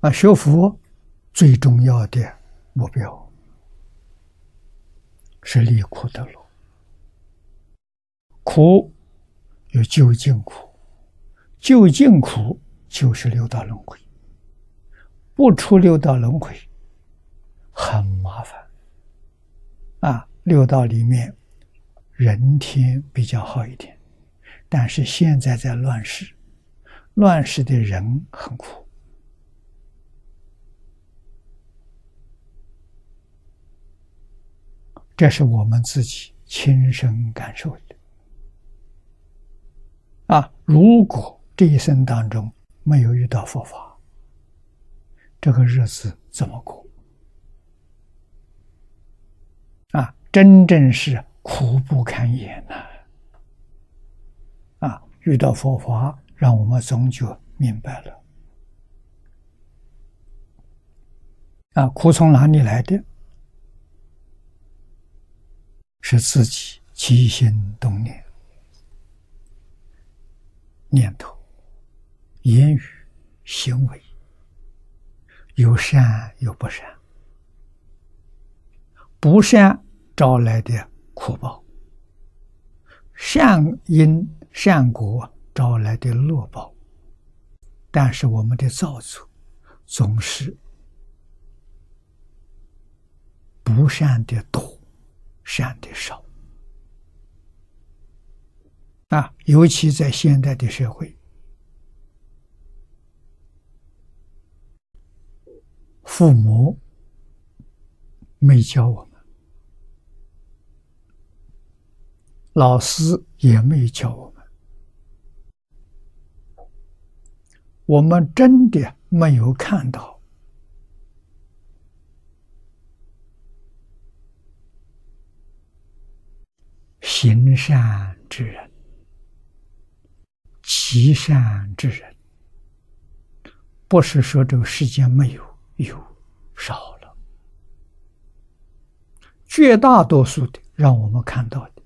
啊，学佛最重要的目标是离苦得乐。苦有究竟苦，究竟苦就是六道轮回。不出六道轮回很麻烦。啊，六道里面人天比较好一点，但是现在在乱世，乱世的人很苦。这是我们自己亲身感受的。啊，如果这一生当中没有遇到佛法，这个日子怎么过？啊，真正是苦不堪言呐！啊，遇到佛法，让我们终究明白了。啊，苦从哪里来的？是自己起心动念、念头、言语、行为，有善有不善，不善招来的苦报，善因善果招来的乐报。但是我们的造作总是不善的多。善的少啊，尤其在现代的社会，父母没教我们，老师也没教我们，我们真的没有看到。行善之人，积善之人，不是说这个世间没有，有少了。绝大多数的，让我们看到的，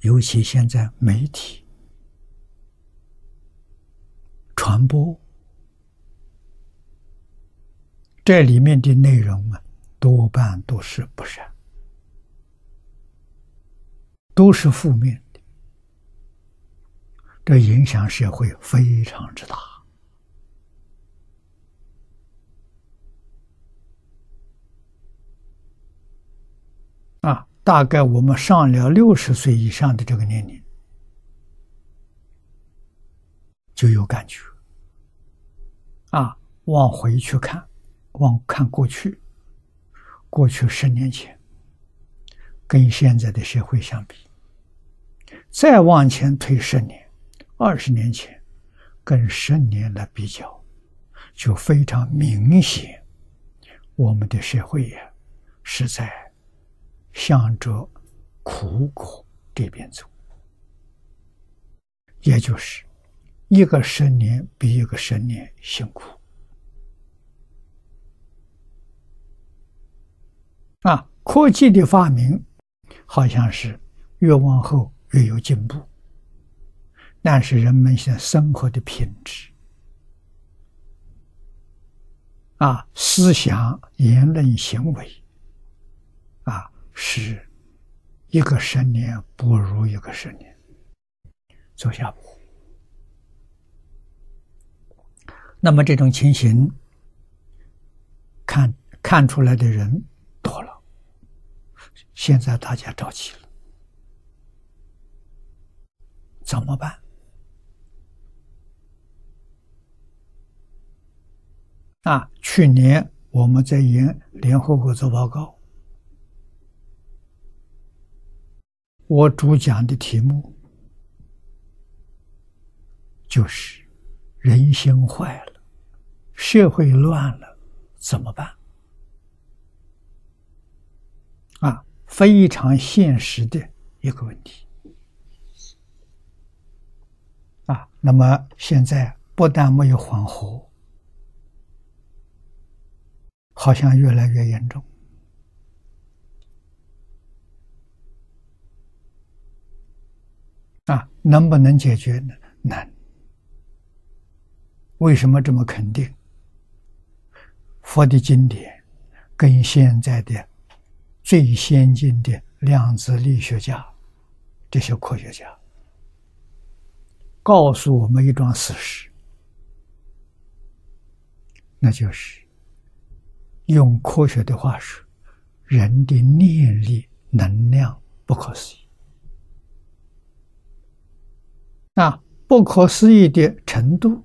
尤其现在媒体传播，这里面的内容啊，多半都是不善。都是负面的，这影响社会非常之大。啊，大概我们上了六十岁以上的这个年龄，就有感觉。啊，往回去看，往看过去，过去十年前。跟现在的社会相比，再往前推十年、二十年前，跟十年来比较，就非常明显，我们的社会呀是在向着苦果这边走，也就是一个十年比一个十年辛苦啊！科技的发明。好像是越往后越有进步，但是人们现在生活的品质啊，思想、言论、行为啊，是一个十年不如一个十年，走下坡。那么这种情形，看看出来的人。现在大家着急了，怎么办？啊，去年我们在研联合国做报告，我主讲的题目就是人心坏了，社会乱了，怎么办？非常现实的一个问题啊！那么现在不但没有缓和，好像越来越严重啊！能不能解决呢？难。为什么这么肯定？佛的经典跟现在的最先进的量子力学家这些科学家告诉我们一桩事实，那就是用科学的话说，人的念力能量不可思议。那不可思议的程度，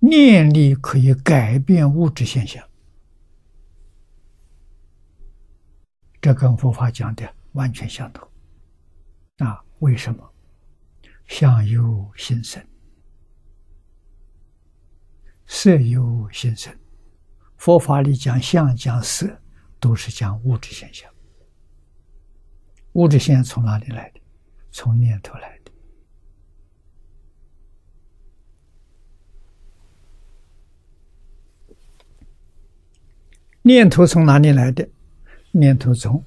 念力可以改变物质现象，这跟佛法讲的完全相同。啊，为什么？相由心生，色由心生。佛法里讲相、讲色，都是讲物质现象。物质现象从哪里来的？从念头来的。念头从哪里来的？念头中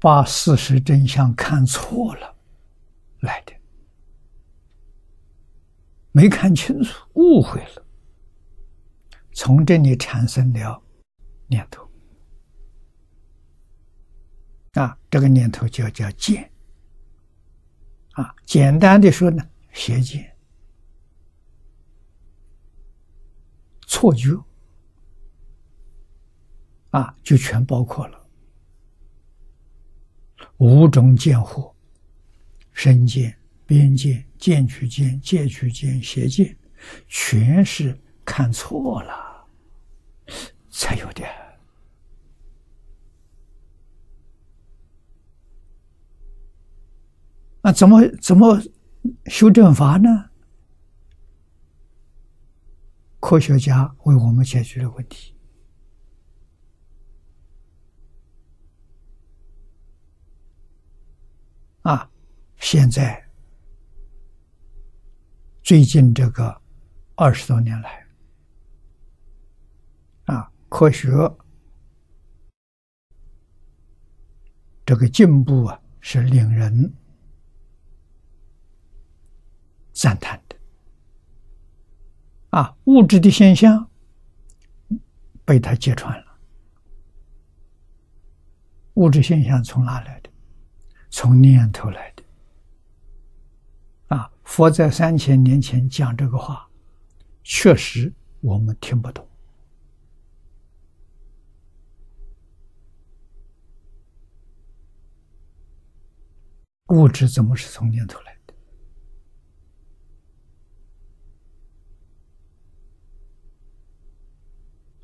把事实真相看错了来的，没看清楚，误会了，从这里产生了念头。啊，这个念头就叫见。啊，简单的说呢，邪见。错觉啊，就全包括了五种见惑：身见、边见、见取见、戒取见、邪见，全是看错了才有的。那怎么怎么修正法呢？科学家为我们解决了问题啊！现在最近这个二十多年来啊，科学这个进步啊，是令人赞叹的。啊，物质的现象被他揭穿了。物质现象从哪来的？从念头来的。佛在三千年前讲这个话，确实我们听不懂。物质怎么是从念头来的？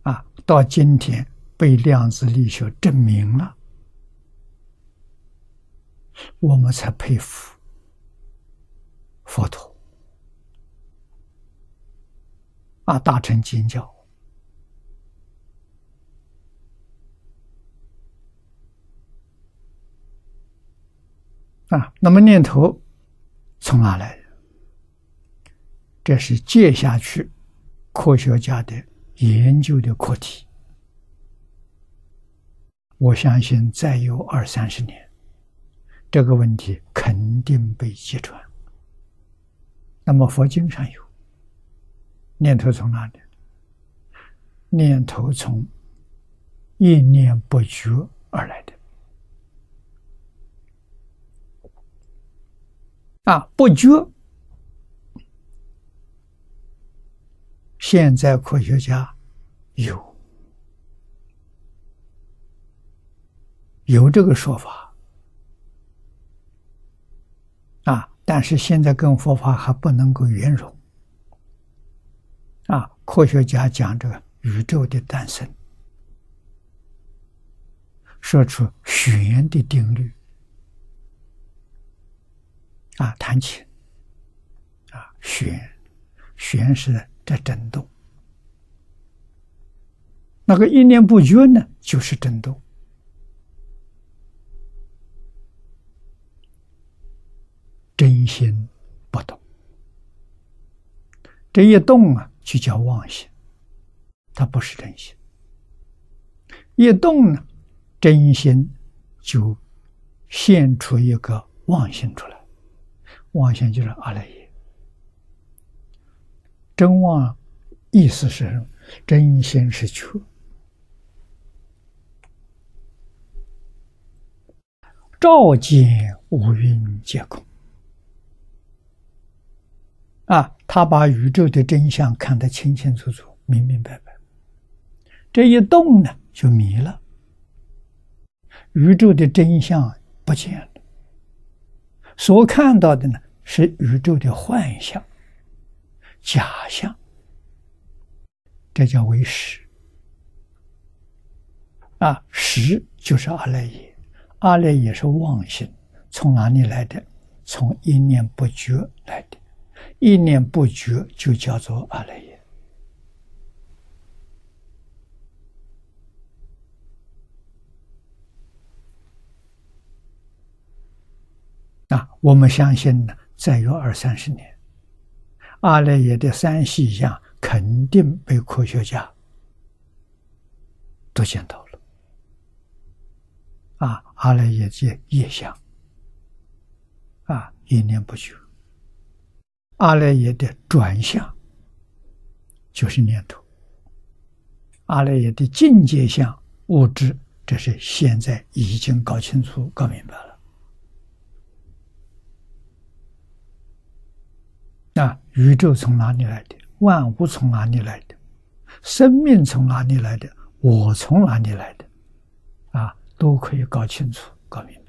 啊，到今天被量子力学证明了，我们才佩服佛陀啊，大乘经教啊。那么念头从哪来的？这是接下去科学家的。研究的课题，我相信再有二三十年，这个问题肯定被揭穿。那么佛经上有念头从哪里？念头从一念不觉而来的。啊，不觉。现在科学家有有这个说法啊，但是现在跟佛法还不能够圆融啊。科学家讲这个宇宙的诞生，说出弦的定律啊，弹琴啊，弦弦是。在震动，那个一念不觉呢，就是震动。这一动啊，就叫妄心，它不是真心。一动呢，真心就现出一个妄心出来，妄想就是阿赖耶。真妄意思是真心是缺，照见五蕴皆空。啊，他把宇宙的真相看得清清楚楚、明明白白。这一动呢，就迷了。宇宙的真相不见了，所看到的呢，是宇宙的幻象、假象。这叫为实。啊，实就是阿赖耶，阿赖耶是妄心，从哪里来的？从一念不觉来的。一念不觉，就叫做阿赖耶。啊，我们相信呢，再有二三十年，阿赖耶的三细相肯定被科学家都见到了。啊，阿赖耶界业相，啊，一念不绝。阿赖耶的转向就是念头，阿赖耶的境界相物质，这是现在已经搞清楚、搞明白了。那宇宙从哪里来的？万物从哪里来的？生命从哪里来的？我从哪里来的？啊，都可以搞清楚、搞明白。